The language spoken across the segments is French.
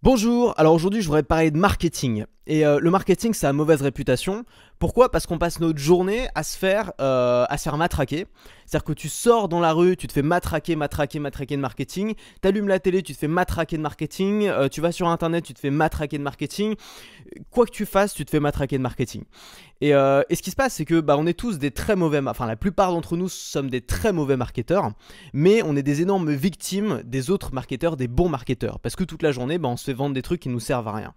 Bonjour, alors aujourd'hui je voudrais parler de marketing. Et euh, le marketing ça a mauvaise réputation. Pourquoi? Parce qu'on passe notre journée à se faire, euh, à se faire matraquer. C'est-à-dire que tu sors dans la rue, tu te fais matraquer, matraquer, matraquer de marketing. T'allumes la télé, tu te fais matraquer de marketing. Euh, tu vas sur internet, tu te fais matraquer de marketing. Quoi que tu fasses, tu te fais matraquer de marketing. Et, ce qui se passe, c'est que bah, on est tous des très mauvais, enfin la plupart d'entre nous sommes des très mauvais marketeurs, mais on est des énormes victimes des autres marketeurs, des bons marketeurs, parce que toute la journée, bah, on se vendre des trucs qui nous servent à rien.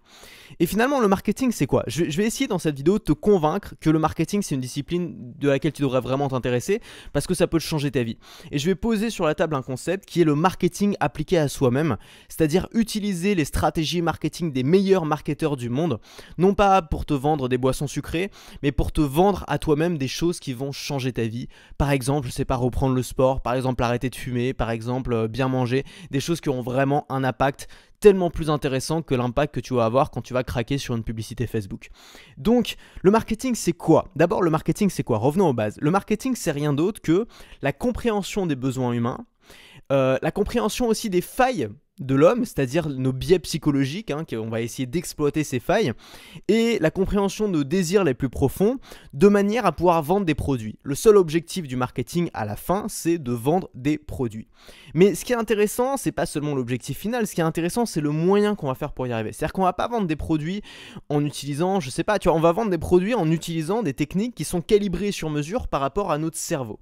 Et finalement, le marketing, c'est quoi? Je, vais essayer dans cette vidéo de te convaincre que le marketing, c'est une discipline de laquelle tu devrais vraiment t'intéresser, parce que ça peut changer ta vie. Et je vais poser sur la table un concept qui est le marketing appliqué à soi-même, c'est-à-dire utiliser les stratégies marketing des meilleurs marketeurs du monde, non pas pour te vendre des boissons sucrées, mais pour te vendre à toi-même des choses qui vont changer ta vie. Par exemple, je sais pas, reprendre le sport, par exemple, arrêter de fumer, par exemple, euh, bien manger, des choses qui auront vraiment un impact tellement plus intéressant que l'impact que tu vas avoir quand tu vas craquer sur une publicité Facebook. Donc, le marketing, c'est quoi? D'abord, le marketing, c'est quoi? Revenons aux bases. Le marketing, c'est rien d'autre que la compréhension des besoins humains, euh, la compréhension aussi des failles de l'homme, c'est-à-dire nos biais psychologiques, hein, qu'on va essayer d'exploiter ces failles, et la compréhension de nos désirs les plus profonds, de manière à pouvoir vendre des produits. Le seul objectif du marketing à la fin, c'est de vendre des produits. Mais ce qui est intéressant, c'est pas seulement l'objectif final, ce qui est intéressant, c'est le moyen qu'on va faire pour y arriver. C'est-à-dire qu'on va pas vendre des produits en utilisant, je sais pas, tu vois, on va vendre des produits en utilisant des techniques qui sont calibrées sur mesure par rapport à notre cerveau.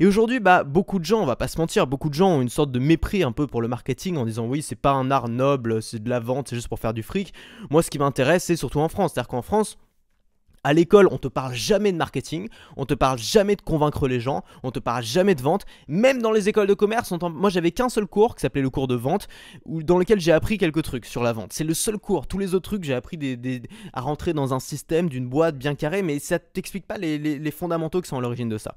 Et aujourd'hui, bah, beaucoup de gens, on va pas se mentir, beaucoup de gens ont une sorte de mépris un peu pour le marketing en disant oui, c'est pas un art noble, c'est de la vente, c'est juste pour faire du fric. Moi, ce qui m'intéresse, c'est surtout en France. C'est-à-dire qu'en France, à l'école, on te parle jamais de marketing, on te parle jamais de convaincre les gens, on te parle jamais de vente. Même dans les écoles de commerce, moi j'avais qu'un seul cours qui s'appelait le cours de vente, dans lequel j'ai appris quelques trucs sur la vente. C'est le seul cours. Tous les autres trucs, j'ai appris à rentrer dans un système d'une boîte bien carrée, mais ça t'explique pas les, fondamentaux qui sont à l'origine de ça.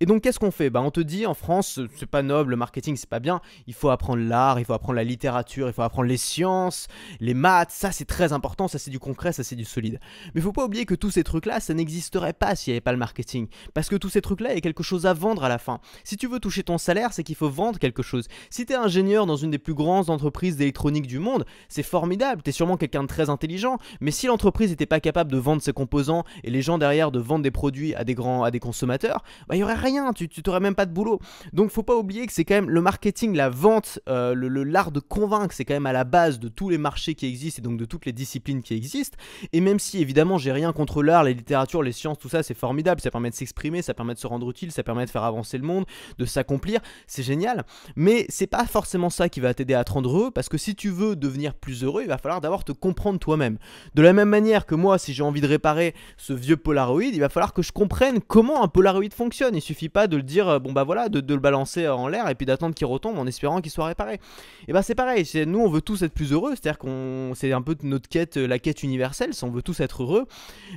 Et donc qu'est-ce qu'on fait? Bah, On te dit en France, c'est pas noble, le marketing c'est pas bien, il faut apprendre l'art, il faut apprendre la littérature, il faut apprendre les sciences, les maths, ça c'est très important, ça c'est du concret, ça c'est du solide. Mais faut pas oublier que tous ces trucs-là, ça n'existerait pas s'il n'y avait pas le marketing. Parce que tous ces trucs-là, il y a quelque chose à vendre à la fin. Si tu veux toucher ton salaire, c'est qu'il faut vendre quelque chose. Si tu es ingénieur dans une des plus grandes entreprises d'électronique du monde, c'est formidable, tu es sûrement quelqu'un de très intelligent, mais si l'entreprise n'était pas capable de vendre ses composants et les gens derrière de vendre des produits à des grands à des consommateurs, bah il y aurait rien, tu n'aurais même pas de boulot. Donc faut pas oublier que c'est quand même le marketing, la vente, euh, le l'art de convaincre, c'est quand même à la base de tous les marchés qui existent et donc de toutes les disciplines qui existent. Et même si évidemment j'ai rien contre l'art, les littératures, les sciences, tout ça, c'est formidable. Ça permet de s'exprimer, ça permet de se rendre utile, ça permet de faire avancer le monde, de s'accomplir. C'est génial. Mais c'est pas forcément ça qui va t'aider à te rendre heureux, parce que si tu veux devenir plus heureux, il va falloir d'abord te comprendre toi-même. De la même manière que moi, si j'ai envie de réparer ce vieux Polaroid, il va falloir que je comprenne comment un Polaroid fonctionne. Il suffit pas de le dire, euh, bon bah voilà, de, le balancer en l'air et puis d'attendre qu'il retombe en espérant qu'il soit réparé. Et bah c'est pareil. Nous, on veut tous être plus heureux, c'est-à-dire qu'on, c'est un peu notre quête, la quête universelle. On veut tous être heureux,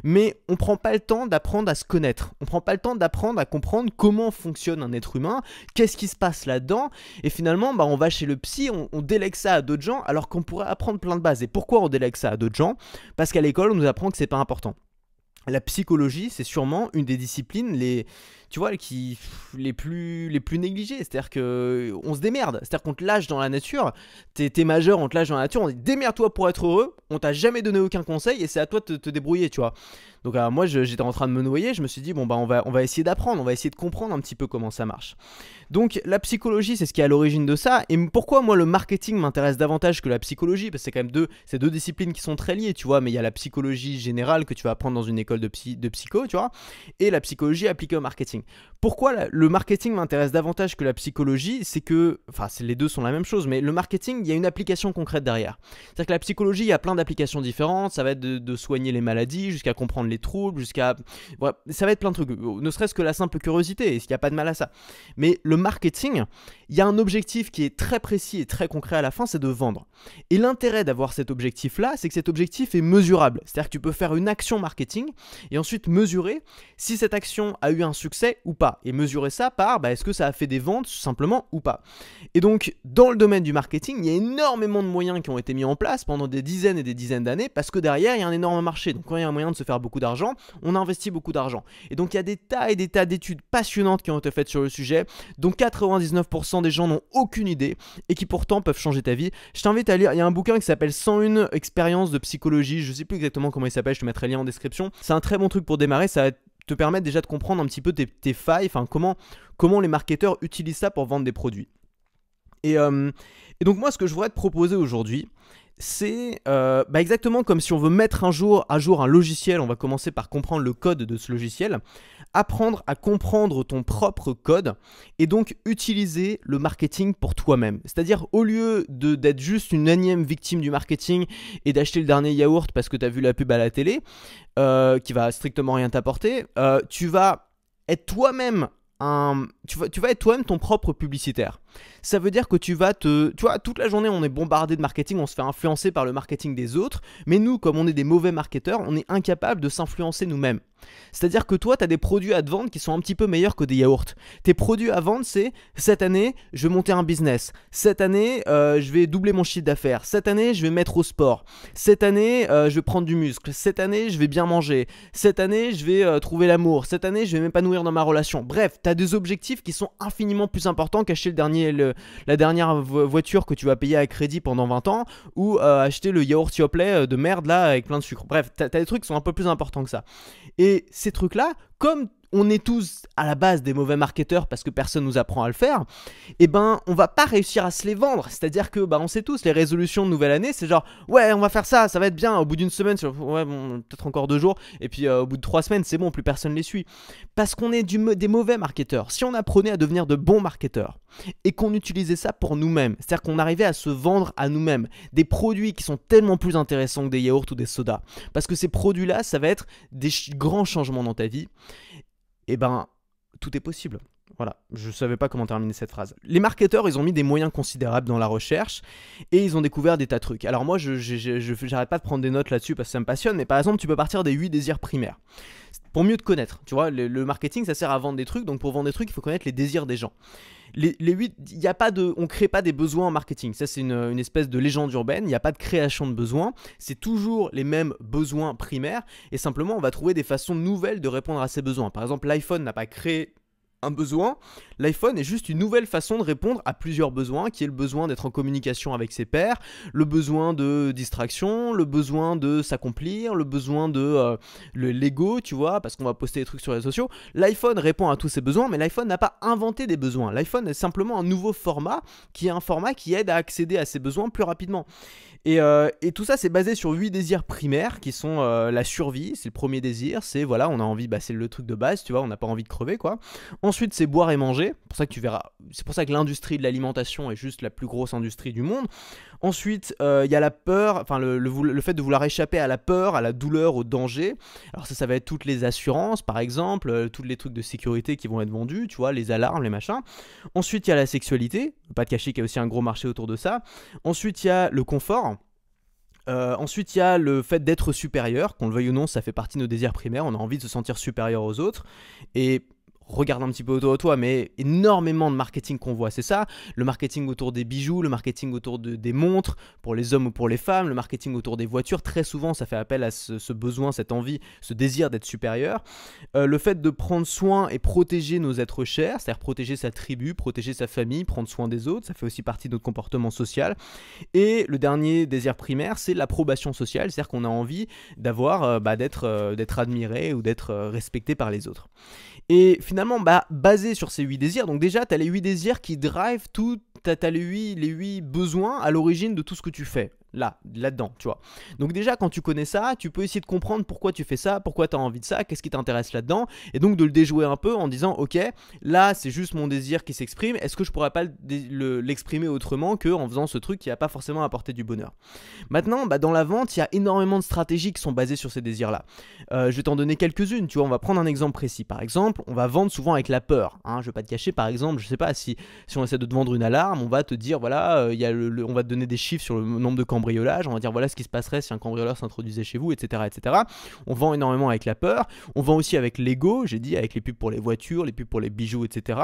mais on prend pas le temps d'apprendre à se connaître. On prend pas le temps d'apprendre à comprendre comment fonctionne un être humain, qu'est-ce qui se passe là-dedans. Et finalement, bah, on va chez le psy, on, délègue ça à d'autres gens alors qu'on pourrait apprendre plein de bases. Et pourquoi on délègue ça à d'autres gens? Parce qu'à l'école, on nous apprend que c'est pas important. La psychologie, c'est sûrement une des disciplines les tu vois, les, plus, négligés. C'est-à-dire que on se démerde. C'est-à-dire qu'on te lâche dans la nature. T'es, majeur, on te lâche dans la nature. On dit démerde-toi pour être heureux. On t'a jamais donné aucun conseil et c'est à toi de te, débrouiller, tu vois. Donc moi, j'étais en train de me noyer. Je me suis dit, bon, bah, on va, essayer d'apprendre. On va essayer de comprendre un petit peu comment ça marche. Donc la psychologie, c'est ce qui est à l'origine de ça. Et pourquoi moi, le marketing m'intéresse davantage que la psychologie? Parce que c'est quand même deux, deux disciplines qui sont très liées, tu vois. Mais il y a la psychologie générale que tu vas apprendre dans une école de, de psycho, tu vois. Et la psychologie appliquée au marketing. Pourquoi le marketing m'intéresse davantage que la psychologie C'est que, enfin, les deux sont la même chose, mais le marketing, il y a une application concrète derrière. C'est-à-dire que la psychologie, il y a plein d'applications différentes. Ça va être de, soigner les maladies, jusqu'à comprendre les troubles, jusqu'à. ça va être plein de trucs. Ne serait-ce que la simple curiosité, est-ce qu'il n'y a pas de mal à ça? Mais le marketing, il y a un objectif qui est très précis et très concret à la fin, c'est de vendre. Et l'intérêt d'avoir cet objectif-là, c'est que cet objectif est mesurable. C'est-à-dire que tu peux faire une action marketing et ensuite mesurer si cette action a eu un succès vrai ou pas. Et mesurer ça par bah, est-ce que ça a fait des ventes simplement ou pas. Et donc, dans le domaine du marketing, il y a énormément de moyens qui ont été mis en place pendant des dizaines et des dizaines d'années parce que derrière, il y a un énorme marché. Donc, quand il y a un moyen de se faire beaucoup d'argent, on investit beaucoup d'argent. Et donc, il y a des tas et des tas d'études passionnantes qui ont été faites sur le sujet, dont 99% des gens n'ont aucune idée et qui pourtant peuvent changer ta vie. Je t'invite à lire, il y a un bouquin qui s'appelle 101 expériences de psychologie, je sais plus exactement comment il s'appelle, je te mettrai le lien en description. C'est un très bon truc pour démarrer, ça va te permettre déjà de comprendre un petit peu tes, failles, comment, les marketeurs utilisent ça pour vendre des produits. Et, euh, et donc moi ce que je voudrais te proposer aujourd'hui, c'est euh, bah, exactement comme si on veut mettre un jour à jour un logiciel, on va commencer par comprendre le code de ce logiciel, apprendre à comprendre ton propre code et donc utiliser le marketing pour toi-même. C'est-à-dire au lieu d'être juste une énième victime du marketing et d'acheter le dernier yaourt parce que tu as vu la pub à la télé, euh, qui va strictement rien t'apporter, euh, tu vas être toi-même Tu vas, tu vas être toi-même ton propre publicitaire ça veut dire que tu vas te... Tu vois, toute la journée, on est bombardé de marketing, on se fait influencer par le marketing des autres, mais nous, comme on est des mauvais marketeurs, on est incapable de s'influencer nous-mêmes. C'est-à-dire que toi, tu as des produits à te vendre qui sont un petit peu meilleurs que des yaourts. Tes produits à vendre, c'est cette année, je vais monter un business. Cette année, euh, je vais doubler mon chiffre d'affaires. Cette année, je vais mettre au sport. Cette année, euh, je vais prendre du muscle. Cette année, je vais bien manger. Cette année, je vais euh, trouver l'amour. Cette année, je vais m'épanouir dans ma relation. Bref, tu as des objectifs qui sont infiniment plus importants qu'acheter le dernier, la dernière voiture que tu vas payer à crédit pendant 20 ans ou acheter le yaourt Yoplait de merde là avec plein de sucre. Bref, t'as as des trucs qui sont un peu plus importants que ça. Et ces trucs là, comme on est tous à la base des mauvais marketeurs parce que personne nous apprend à le faire, et eh ben on va pas réussir à se les vendre. C'est-à-dire que bah on sait tous les résolutions de nouvelle année, c'est genre ouais on va faire ça, ça va être bien. Au bout d'une semaine, ouais bon, peut-être encore deux jours, et puis euh, au bout de trois semaines c'est bon, plus personne les suit. Parce qu'on est des mauvais marketeurs. Si on apprenait à devenir de bons marketeurs et qu'on utilisait ça pour nous-mêmes, c'est-à-dire qu'on arrivait à se vendre à nous-mêmes des produits qui sont tellement plus intéressants que des yaourts ou des sodas, parce que ces produits-là, ça va être des grands changements dans ta vie eh ben, tout est possible. Voilà, je ne savais pas comment terminer cette phrase. Les marketeurs, ils ont mis des moyens considérables dans la recherche et ils ont découvert des tas de trucs. Alors moi, je n'arrête pas de prendre des notes là-dessus parce que ça me passionne, mais par exemple, tu peux partir des 8 désirs primaires. Pour mieux te connaître, tu vois, le marketing, ça sert à vendre des trucs, donc pour vendre des trucs, il faut connaître les désirs des gens les, les 8, y a pas de, on crée pas des besoins en marketing. Ça, c'est une, espèce de légende urbaine. Il n'y a pas de création de besoins. C'est toujours les mêmes besoins primaires. Et simplement, on va trouver des façons nouvelles de répondre à ces besoins. Par exemple, l'iPhone n'a pas créé un besoin, l'iPhone est juste une nouvelle façon de répondre à plusieurs besoins, qui est le besoin d'être en communication avec ses pairs, le besoin de distraction, le besoin de s'accomplir, le besoin de euh, l'ego, tu vois, parce qu'on va poster des trucs sur les sociaux. L'iPhone répond à tous ces besoins, mais l'iPhone n'a pas inventé des besoins. L'iPhone est simplement un nouveau format, qui est un format qui aide à accéder à ces besoins plus rapidement. Euh, et, tout ça, c'est basé sur huit désirs primaires qui sont euh, la survie, c'est le premier désir, c'est voilà, on a envie, bah, c'est le truc de base, tu vois, on n'a pas envie de crever quoi. Ensuite, c'est boire et manger, pour ça que tu verras, c'est pour ça que l'industrie de l'alimentation est juste la plus grosse industrie du monde. Ensuite, euh, il y a la peur, enfin le, le, fait de vouloir échapper à la peur, à la douleur, au danger. Alors ça, ça va être toutes les assurances, par exemple, tous les trucs de sécurité qui vont être vendus, tu vois, les alarmes, les machins. Ensuite, il y a la sexualité, pas de cacher qu'il y a aussi un gros marché autour de ça. Ensuite, il y a le confort. Euh, ensuite, il y a le fait d'être supérieur, qu'on le veuille ou non, ça fait partie de nos désirs primaires, on a envie de se sentir supérieur aux autres. Et regarde un petit peu autour de toi, mais énormément de marketing qu'on voit, c'est ça. Le marketing autour des bijoux, le marketing autour de, des montres, pour les hommes ou pour les femmes, le marketing autour des voitures, très souvent ça fait appel à ce, besoin, cette envie, ce désir d'être supérieur. Euh, le fait de prendre soin et protéger nos êtres chers, c'est-à-dire protéger sa tribu, protéger sa famille, prendre soin des autres, ça fait aussi partie de notre comportement social. Et le dernier désir primaire, c'est l'approbation sociale, c'est-à-dire qu'on a envie d'avoir, euh, bah, d'être, euh, d'être admiré ou d'être respecté par les autres. Et finalement, bah, basé sur ces 8 désirs, donc déjà, tu as les 8 désirs qui drive tout, tu as, les 8, les 8 besoins à l'origine de tout ce que tu fais là, là-dedans, tu vois. Donc déjà, quand tu connais ça, tu peux essayer de comprendre pourquoi tu fais ça, pourquoi tu as envie de ça, qu'est-ce qui t'intéresse là-dedans, et donc de le déjouer un peu en disant, ok, là, c'est juste mon désir qui s'exprime, est-ce que je pourrais pas l'exprimer autrement que en faisant ce truc qui n'a pas forcément apporté du bonheur Maintenant, bah, dans la vente, il y a énormément de stratégies qui sont basées sur ces désirs-là. Euh, je vais t'en donner quelques-unes, tu vois, on va prendre un exemple précis. Par exemple, on va vendre souvent avec la peur. Hein, je vais pas te cacher, par exemple, je sais pas, si, si on essaie de te vendre une alarme, on va te dire, voilà, euh, y a le, on va te donner des chiffres sur le nombre de campagnes On va dire voilà ce qui se passerait si un cambrioleur s'introduisait chez vous, etc.. On vend énormément avec la peur. On vend aussi avec l'ego, j'ai dit, avec les pubs pour les voitures, les pubs pour les bijoux, etc.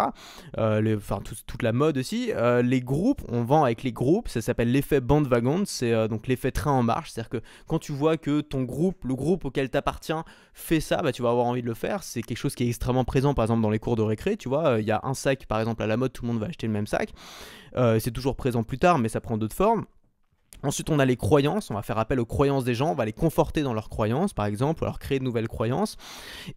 Euh, enfin, toute la mode aussi. Euh, les groupes, on vend avec les groupes. Ça s'appelle l'effet bandwagon. C'est euh, donc l'effet train en marche. C'est-à-dire que quand tu vois que ton groupe, le groupe auquel tu appartiens, fait ça, bah, tu vas avoir envie de le faire. C'est quelque chose qui est extrêmement présent, par exemple, dans les cours de récré. Tu vois, il y a un sac, par exemple, à la mode, tout le monde va acheter le même sac. c'est toujours présent plus tard, mais ça prend d'autres formes. Ensuite, on a les croyances, on va faire appel aux croyances des gens, on va les conforter dans leurs croyances, par exemple, ou alors créer de nouvelles croyances.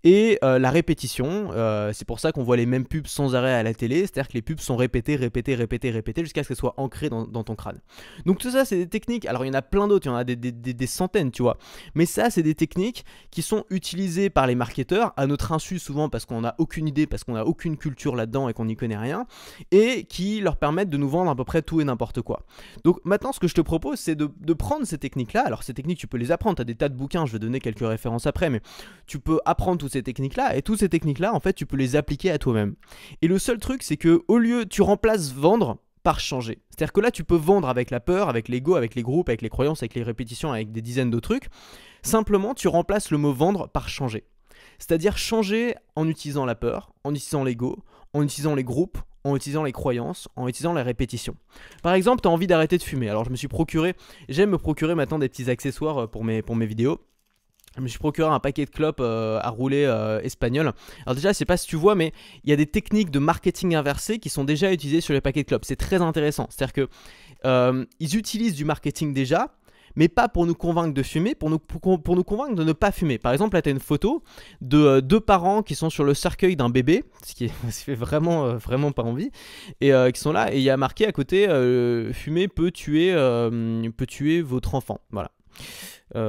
Et euh, la répétition, euh, c'est pour ça qu'on voit les mêmes pubs sans arrêt à la télé, c'est-à-dire que les pubs sont répétées, répétées, répétées, répétées, jusqu'à ce qu'elles soient ancrées dans, ton crâne. Donc tout ça, c'est des techniques, alors il y en a plein d'autres, il y en a des, centaines, tu vois. Mais ça, c'est des techniques qui sont utilisées par les marketeurs, à notre insu souvent parce qu'on n'a aucune idée, parce qu'on n'a aucune culture là-dedans et qu'on n'y connaît rien, et qui leur permettent de nous vendre à peu près tout et n'importe quoi. Donc maintenant, ce que je te propose, c'est de, prendre ces techniques-là. Alors ces techniques, tu peux les apprendre, tu as des tas de bouquins, je vais donner quelques références après, mais tu peux apprendre toutes ces techniques-là, et toutes ces techniques-là, en fait, tu peux les appliquer à toi-même. Et le seul truc, c'est que au lieu, tu remplaces vendre par changer. C'est-à-dire que là, tu peux vendre avec la peur, avec l'ego, avec les groupes, avec les croyances, avec les répétitions, avec des dizaines de trucs. Simplement, tu remplaces le mot vendre par changer. C'est-à-dire changer en utilisant la peur, en utilisant l'ego, en utilisant les groupes, en utilisant les croyances, en utilisant les répétitions. Par exemple, tu as envie d'arrêter de fumer. Alors je me suis procuré, j'aime me procurer maintenant des petits accessoires euh, pour mes, pour mes vidéos. Je me suis procuré un paquet de clopes euh, à rouler euh, espagnol. Alors déjà, je sais pas si tu vois, mais il y a des techniques de marketing inversé qui sont déjà utilisées sur les paquets de clopes. C'est très intéressant. C'est-à-dire que ils utilisent du marketing déjà, mais pas pour nous convaincre de fumer, pour nous, pour, nous convaincre de ne pas fumer. Par exemple, là, tu as une photo de euh, deux parents qui sont sur le cercueil d'un bébé, ce qui, fait vraiment, euh, vraiment pas envie, et euh, qui sont là, et il y a marqué à côté fumer peut tuer, peut tuer votre enfant. Voilà.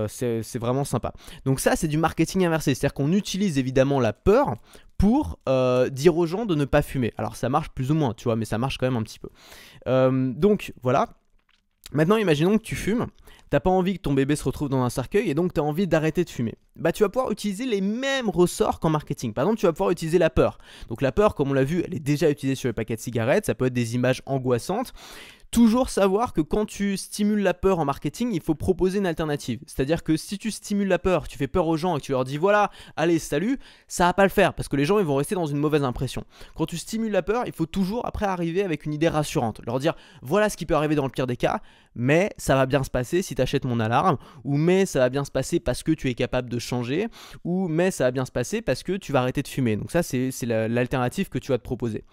c'est vraiment sympa. Donc ça, c'est du marketing inversé. C'est-à-dire qu'on utilise évidemment la peur pour dire aux gens de ne pas fumer. Alors ça marche plus ou moins, tu vois, mais ça marche quand même un petit peu. donc voilà. Maintenant, imaginons que tu fumes t'as pas envie que ton bébé se retrouve dans un cercueil et donc tu as envie d'arrêter de fumer. Bah tu vas pouvoir utiliser les mêmes ressorts qu'en marketing. Par exemple, tu vas pouvoir utiliser la peur. Donc la peur, comme on l'a vu, elle est déjà utilisée sur les paquets de cigarettes, ça peut être des images angoissantes toujours savoir que quand tu stimules la peur en marketing, il faut proposer une alternative. C'est-à-dire que si tu stimules la peur, tu fais peur aux gens et que tu leur dis voilà, allez, salut, ça va pas le faire parce que les gens ils vont rester dans une mauvaise impression. Quand tu stimules la peur, il faut toujours après arriver avec une idée rassurante, leur dire voilà ce qui peut arriver dans le pire des cas, mais ça va bien se passer si tu achètes mon alarme ou mais ça va bien se passer parce que tu es capable de changer ou mais ça va bien se passer parce que tu vas arrêter de fumer. Donc ça c'est l'alternative que tu vas te proposer.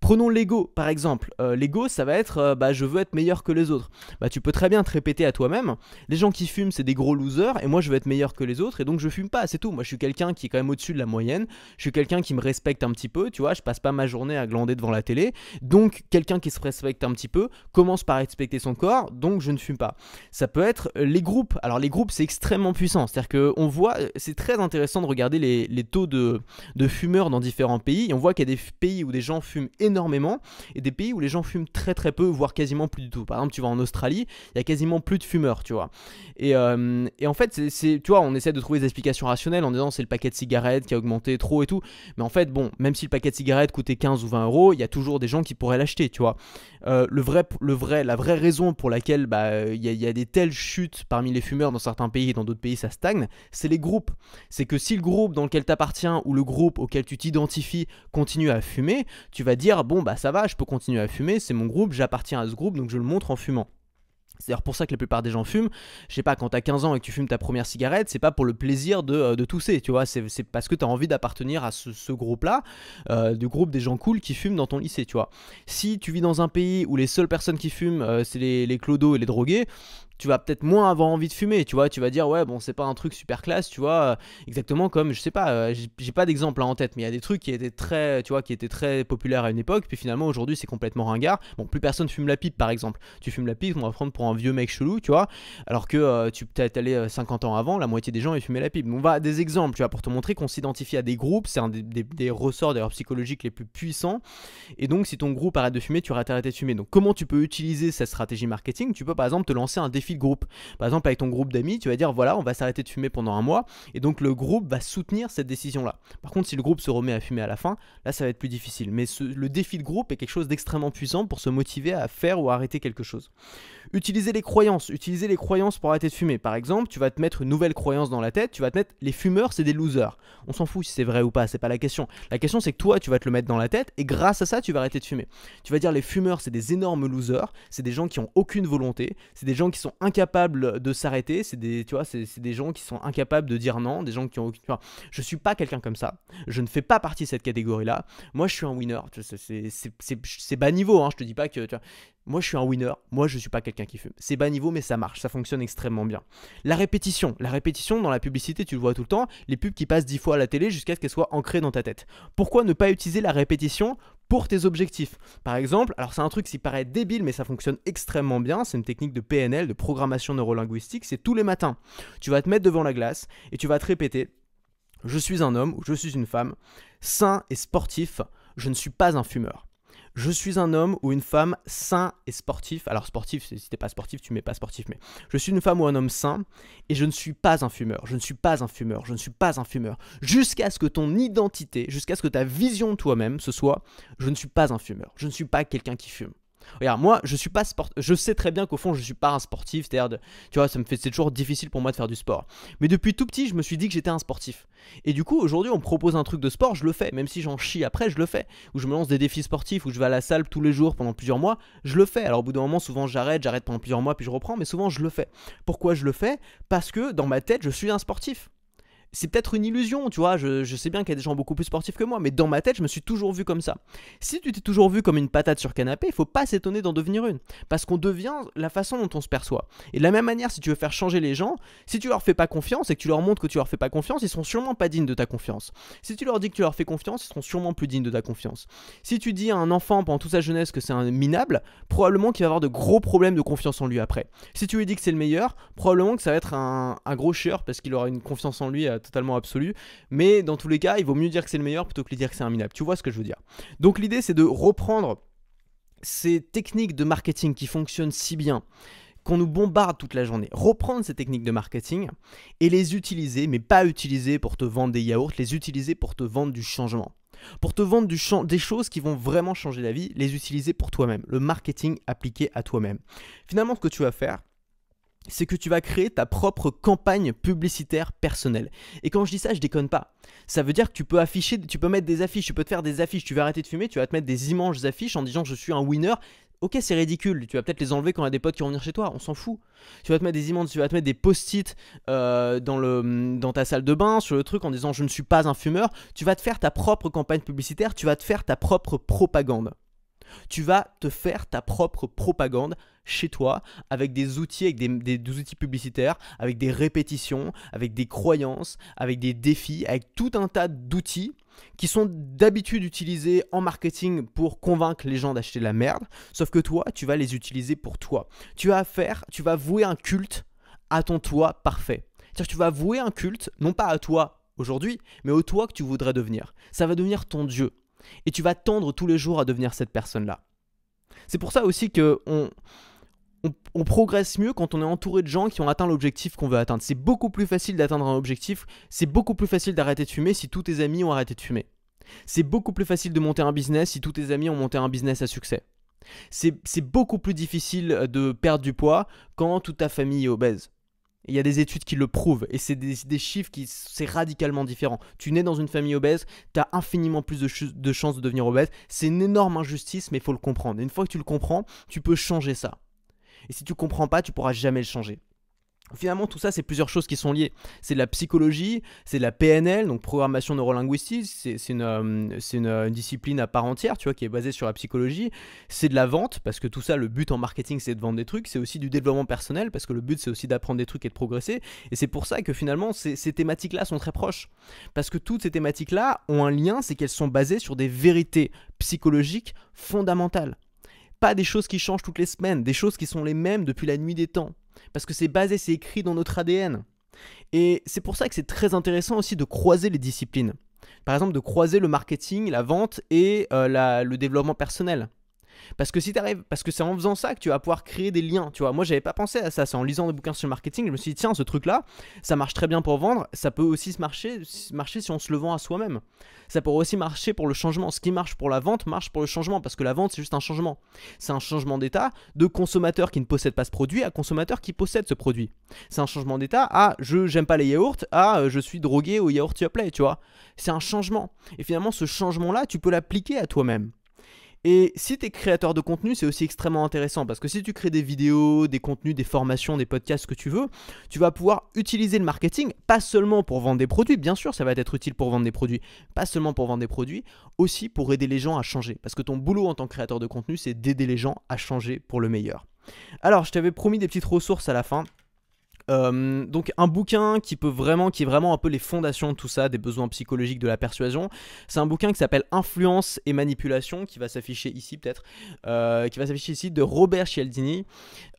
Prenons l'ego par exemple. Euh, l'ego, ça va être euh, bah, je veux être meilleur que les autres. Bah, tu peux très bien te répéter à toi-même les gens qui fument, c'est des gros losers et moi je veux être meilleur que les autres et donc je fume pas, c'est tout. Moi je suis quelqu'un qui est quand même au-dessus de la moyenne. Je suis quelqu'un qui me respecte un petit peu, tu vois. Je passe pas ma journée à glander devant la télé. Donc quelqu'un qui se respecte un petit peu commence par respecter son corps, donc je ne fume pas. Ça peut être les groupes. Alors les groupes, c'est extrêmement puissant. C'est-à-dire qu'on voit, c'est très intéressant de regarder les, taux de, de fumeurs dans différents pays. Et on voit qu'il y a des pays où des gens fument énormément énormément et des pays où les gens fument très très peu, voire quasiment plus du tout. Par exemple, tu vas en Australie, il y a quasiment plus de fumeurs, tu vois. Et, euh, et en fait, c'est, tu vois, on essaie de trouver des explications rationnelles en disant c'est le paquet de cigarettes qui a augmenté trop et tout. Mais en fait, bon, même si le paquet de cigarettes coûtait 15 ou 20 euros, il y a toujours des gens qui pourraient l'acheter, tu vois. Euh, le vrai, le vrai, la vraie raison pour laquelle bah, il y, a des telles chutes parmi les fumeurs dans certains pays et dans d'autres pays ça stagne, c'est les groupes. C'est que si le groupe dans lequel tu appartiens ou le groupe auquel tu t'identifies continue à fumer, tu vas dire bon bah ça va, je peux continuer à fumer, c'est mon groupe, j'appartiens à ce groupe, donc je le montre en fumant. C'est d'ailleurs pour ça que la plupart des gens fument. Je sais pas, quand t'as 15 ans et que tu fumes ta première cigarette, c'est pas pour le plaisir de, euh, tousser, tu vois. C'est parce que t'as envie d'appartenir à ce, groupe-là, euh, du groupe des gens cool qui fument dans ton lycée, tu vois. Si tu vis dans un pays où les seules personnes qui fument, euh, c'est les, les clodos et les drogués, tu vas peut-être moins avoir envie de fumer, tu vois, tu vas dire ouais bon c'est pas un truc super classe, tu vois, exactement comme je sais pas, euh, j'ai pas d'exemple en tête, mais il y a des trucs qui étaient très, tu vois, qui étaient très populaires à une époque, puis finalement aujourd'hui c'est complètement ringard. Bon, plus personne fume la pipe par exemple. Tu fumes la pipe, on va prendre pour un vieux mec chelou, tu vois, alors que euh, tu peut-être allé 50 ans avant, la moitié des gens ils fumaient la pipe. on va des exemples, tu vois, pour te montrer qu'on s'identifie à des groupes, c'est un des, ressorts d'ailleurs psychologiques les plus puissants. Et donc si ton groupe arrête de fumer, tu arrêtes de fumer. Donc comment tu peux utiliser cette stratégie marketing? Tu peux par exemple te lancer un défi groupe. Par exemple, avec ton groupe d'amis, tu vas dire voilà, on va s'arrêter de fumer pendant un mois, et donc le groupe va soutenir cette décision-là. Par contre, si le groupe se remet à fumer à la fin, là, ça va être plus difficile. Mais le défi de groupe est quelque chose d'extrêmement puissant pour se motiver à faire ou arrêter quelque chose. Utiliser les croyances, utiliser les croyances pour arrêter de fumer. Par exemple, tu vas te mettre une nouvelle croyance dans la tête, tu vas te mettre les fumeurs, c'est des losers. On s'en fout si c'est vrai ou pas, c'est pas la question. La question, c'est que toi, tu vas te le mettre dans la tête, et grâce à ça, tu vas arrêter de fumer. Tu vas dire les fumeurs, c'est des énormes losers, c'est des gens qui ont aucune volonté, c'est des gens qui sont incapables de s'arrêter, c'est des, tu c'est des gens qui sont incapables de dire non, des gens qui ont aucune. Je suis pas quelqu'un comme ça. Je ne fais pas partie de cette catégorie-là. Moi, je suis un winner. C'est bas niveau, hein. je te dis pas que. Moi, je suis un winner. Moi, je suis pas quelqu'un qui fume. C'est bas niveau, mais ça marche. Ça fonctionne extrêmement bien. La répétition. La répétition dans la publicité, tu le vois tout le temps. Les pubs qui passent dix fois à la télé jusqu'à ce qu'elles soient ancrées dans ta tête. Pourquoi ne pas utiliser la répétition pour tes objectifs. Par exemple, alors c'est un truc qui paraît débile mais ça fonctionne extrêmement bien, c'est une technique de PNL, de programmation neurolinguistique, c'est tous les matins. Tu vas te mettre devant la glace et tu vas te répéter je suis un homme ou je suis une femme sain et sportif, je ne suis pas un fumeur je suis un homme ou une femme sain et sportif. Alors sportif, si t'es pas sportif, tu mets pas sportif, mais je suis une femme ou un homme sain et je ne suis pas un fumeur. Je ne suis pas un fumeur. Je ne suis pas un fumeur. Jusqu'à ce que ton identité, jusqu'à ce que ta vision de toi-même, ce soit, je ne suis pas un fumeur. Je ne suis pas quelqu'un qui fume. Regarde, moi, je suis pas sport... Je sais très bien qu'au fond, je suis pas un sportif. C'est-à-dire, tu vois, ça me fait, c'est toujours difficile pour moi de faire du sport. Mais depuis tout petit, je me suis dit que j'étais un sportif. Et du coup, aujourd'hui, on me propose un truc de sport, je le fais. Même si j'en chie après, je le fais. Ou je me lance des défis sportifs, ou je vais à la salle tous les jours pendant plusieurs mois, je le fais. Alors au bout d'un moment, souvent j'arrête, j'arrête pendant plusieurs mois, puis je reprends. Mais souvent, je le fais. Pourquoi je le fais? Parce que dans ma tête, je suis un sportif c'est peut-être une illusion, tu vois. Je, sais bien qu'il y a des gens beaucoup plus sportifs que moi, mais dans ma tête, je me suis toujours vu comme ça. Si tu t'es toujours vu comme une patate sur canapé, il faut pas s'étonner d'en devenir une. Parce qu'on devient la façon dont on se perçoit. Et de la même manière, si tu veux faire changer les gens, si tu leur fais pas confiance et que tu leur montres que tu leur fais pas confiance, ils seront sûrement pas dignes de ta confiance. Si tu leur dis que tu leur fais confiance, ils seront sûrement plus dignes de ta confiance. Si tu dis à un enfant pendant toute sa jeunesse que c'est un minable, probablement qu'il va avoir de gros problèmes de confiance en lui après. Si tu lui dis que c'est le meilleur, probablement que ça va être un, gros chieur parce qu'il aura une confiance en lui euh, totalement absolu. Mais dans tous les cas, il vaut mieux dire que c'est le meilleur plutôt que lui dire que c'est un minable. Tu vois ce que je veux dire Donc l'idée, c'est de reprendre ces techniques de marketing qui fonctionnent si bien qu'on nous bombarde toute la journée. Reprendre ces techniques de marketing et les utiliser, mais pas utiliser pour te vendre des yaourts, les utiliser pour te vendre du changement. Pour te vendre des choses qui vont vraiment changer la vie, les utiliser pour toi-même. Le marketing appliqué à toi-même. Finalement, ce que tu vas faire, c'est que tu vas créer ta propre campagne publicitaire personnelle. Et quand je dis ça, je déconne pas. Ça veut dire que tu peux afficher, tu peux mettre des affiches, tu peux te faire des affiches, tu vas arrêter de fumer, tu vas te mettre des immenses affiches en disant je suis un winner. Ok, c'est ridicule. Tu vas peut-être les enlever quand il y a des potes qui vont venir chez toi. On s'en fout. Tu vas te mettre des immenses, tu vas te mettre des post-it euh, dans, dans ta salle de bain sur le truc en disant je ne suis pas un fumeur. Tu vas te faire ta propre campagne publicitaire. Tu vas te faire ta propre propagande. Tu vas te faire ta propre propagande chez toi avec des outils, avec des, outils publicitaires, avec des répétitions, avec des croyances, avec des défis, avec tout un tas d'outils qui sont d'habitude utilisés en marketing pour convaincre les gens d'acheter la merde, sauf que toi, tu vas les utiliser pour toi. Tu vas faire, tu vas vouer un culte à ton toi parfait. C'est-à-dire que tu vas vouer un culte, non pas à toi aujourd'hui, mais au toi que tu voudrais devenir. Ça va devenir ton Dieu. Et tu vas tendre tous les jours à devenir cette personne-là. C'est pour ça aussi que on, on, progresse mieux quand on est entouré de gens qui ont atteint l'objectif qu'on veut atteindre. C'est beaucoup plus facile d'atteindre un objectif, c'est beaucoup plus facile d'arrêter de fumer si tous tes amis ont arrêté de fumer. C'est beaucoup plus facile de monter un business si tous tes amis ont monté un business à succès. C'est beaucoup plus difficile de perdre du poids quand toute ta famille est obèse. Il y a des études qui le prouvent et c'est des, chiffres qui c'est radicalement différent. Tu nais dans une famille obèse, tu as infiniment plus de, chances de devenir obèse. C'est une énorme injustice, mais il faut le comprendre. une fois que tu le comprends, tu peux changer ça. Et si tu comprends pas, tu pourras jamais le changer. Finalement, tout ça, c'est plusieurs choses qui sont liées. C'est de la psychologie, c'est de la PNL, donc programmation neurolinguistique, c'est une, euh, une, discipline à part entière, tu vois, qui est basée sur la psychologie. C'est de la vente, parce que tout ça, le but en marketing, c'est de vendre des trucs. C'est aussi du développement personnel, parce que le but, c'est aussi d'apprendre des trucs et de progresser. Et c'est pour ça que finalement, ces thématiques-là sont très proches. Parce que toutes ces thématiques-là ont un lien, c'est qu'elles sont basées sur des vérités psychologiques fondamentales pas des choses qui changent toutes les semaines, des choses qui sont les mêmes depuis la nuit des temps. Parce que c'est basé, c'est écrit dans notre ADN. Et c'est pour ça que c'est très intéressant aussi de croiser les disciplines. Par exemple, de croiser le marketing, la vente et euh, le développement personnel. Parce que si t'arrives, parce que c'est en faisant ça que tu vas pouvoir créer des liens. Tu vois, moi j'avais pas pensé à ça. C'est en lisant des bouquins sur le marketing, je me suis dit tiens, ce truc-là, ça marche très bien pour vendre. Ça peut aussi se marcher, marcher si on se le vend à soi-même. Ça pourrait aussi marcher pour le changement. Ce qui marche pour la vente marche pour le changement parce que la vente c'est juste un changement. C'est un changement d'état de consommateur qui ne possède pas ce produit à consommateur qui possède ce produit. C'est un changement d'état à je j'aime pas les yaourts à je suis drogué au yaourt Yoplait, tu vois. C'est un changement. Et finalement ce changement là, tu peux l'appliquer à toi-même. Et si tu es créateur de contenu, c'est aussi extrêmement intéressant parce que si tu crées des vidéos, des contenus, des formations, des podcasts, ce que tu veux, tu vas pouvoir utiliser le marketing pas seulement pour vendre des produits, bien sûr, ça va être utile pour vendre des produits, pas seulement pour vendre des produits, aussi pour aider les gens à changer. Parce que ton boulot en tant que créateur de contenu, c'est d'aider les gens à changer pour le meilleur. Alors, je t'avais promis des petites ressources à la fin. Euh, donc un bouquin qui peut vraiment, qui est vraiment un peu les fondations de tout ça, des besoins psychologiques de la persuasion. C'est un bouquin qui s'appelle Influence et manipulation, qui va s'afficher ici peut-être, euh, qui va s'afficher ici de Robert Cialdini,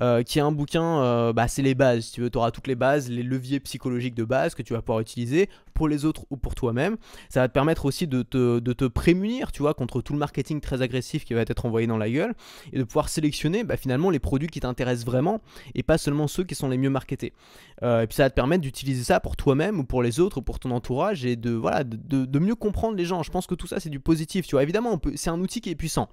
euh, qui est un bouquin, bah, c'est les bases. Tu veux, tu auras toutes les bases, les leviers psychologiques de base que tu vas pouvoir utiliser pour les autres ou pour toi-même. Ça va te permettre aussi de te, de te, prémunir, tu vois, contre tout le marketing très agressif qui va être envoyé dans la gueule et de pouvoir sélectionner bah, finalement les produits qui t'intéressent vraiment et pas seulement ceux qui sont les mieux marketés. Euh, et puis ça va te permettre d'utiliser ça pour toi-même ou pour les autres ou pour ton entourage et de, voilà, de, mieux comprendre les gens. Je pense que tout ça c'est du positif, tu vois. Évidemment, c'est un outil qui est puissant.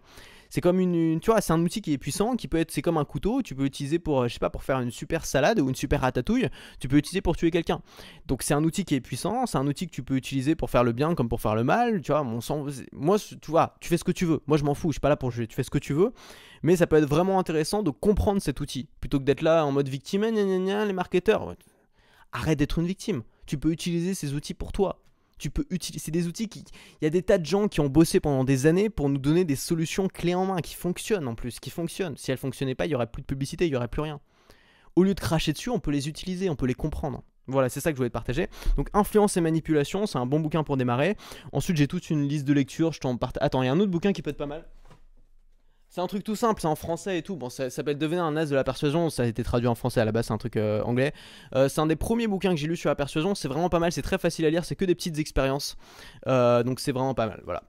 C'est comme une, tu vois, c'est un outil qui est puissant, qui peut être, c'est comme un couteau, tu peux l'utiliser pour, je sais pas, pour faire une super salade ou une super ratatouille, tu peux l'utiliser pour tuer quelqu'un. Donc c'est un outil qui est puissant, c'est un outil que tu peux utiliser pour faire le bien comme pour faire le mal, tu vois. Mon sens, moi, tu vois, tu fais ce que tu veux. Moi, je m'en fous, je suis pas là pour jouer. Tu fais ce que tu veux, mais ça peut être vraiment intéressant de comprendre cet outil plutôt que d'être là en mode victime, les marketeurs. Arrête d'être une victime. Tu peux utiliser ces outils pour toi tu peux utiliser. C'est des outils qui. Il y a des tas de gens qui ont bossé pendant des années pour nous donner des solutions clés en main qui fonctionnent en plus, qui fonctionnent. Si elles fonctionnaient pas, il y aurait plus de publicité, il y aurait plus rien. Au lieu de cracher dessus, on peut les utiliser, on peut les comprendre. Voilà, c'est ça que je voulais te partager. Donc, influence et manipulation, c'est un bon bouquin pour démarrer. Ensuite, j'ai toute une liste de lectures. Je t'en partage. Attends, il y a un autre bouquin qui peut être pas mal. C'est un truc tout simple, c'est en français et tout. Bon, ça, s'appelle Devenir un as de la persuasion. Ça a été traduit en français à la base, c'est un truc euh, anglais. Euh, c'est un des premiers bouquins que j'ai lu sur la persuasion. C'est vraiment pas mal, c'est très facile à lire, c'est que des petites expériences. Euh, donc c'est vraiment pas mal. Voilà.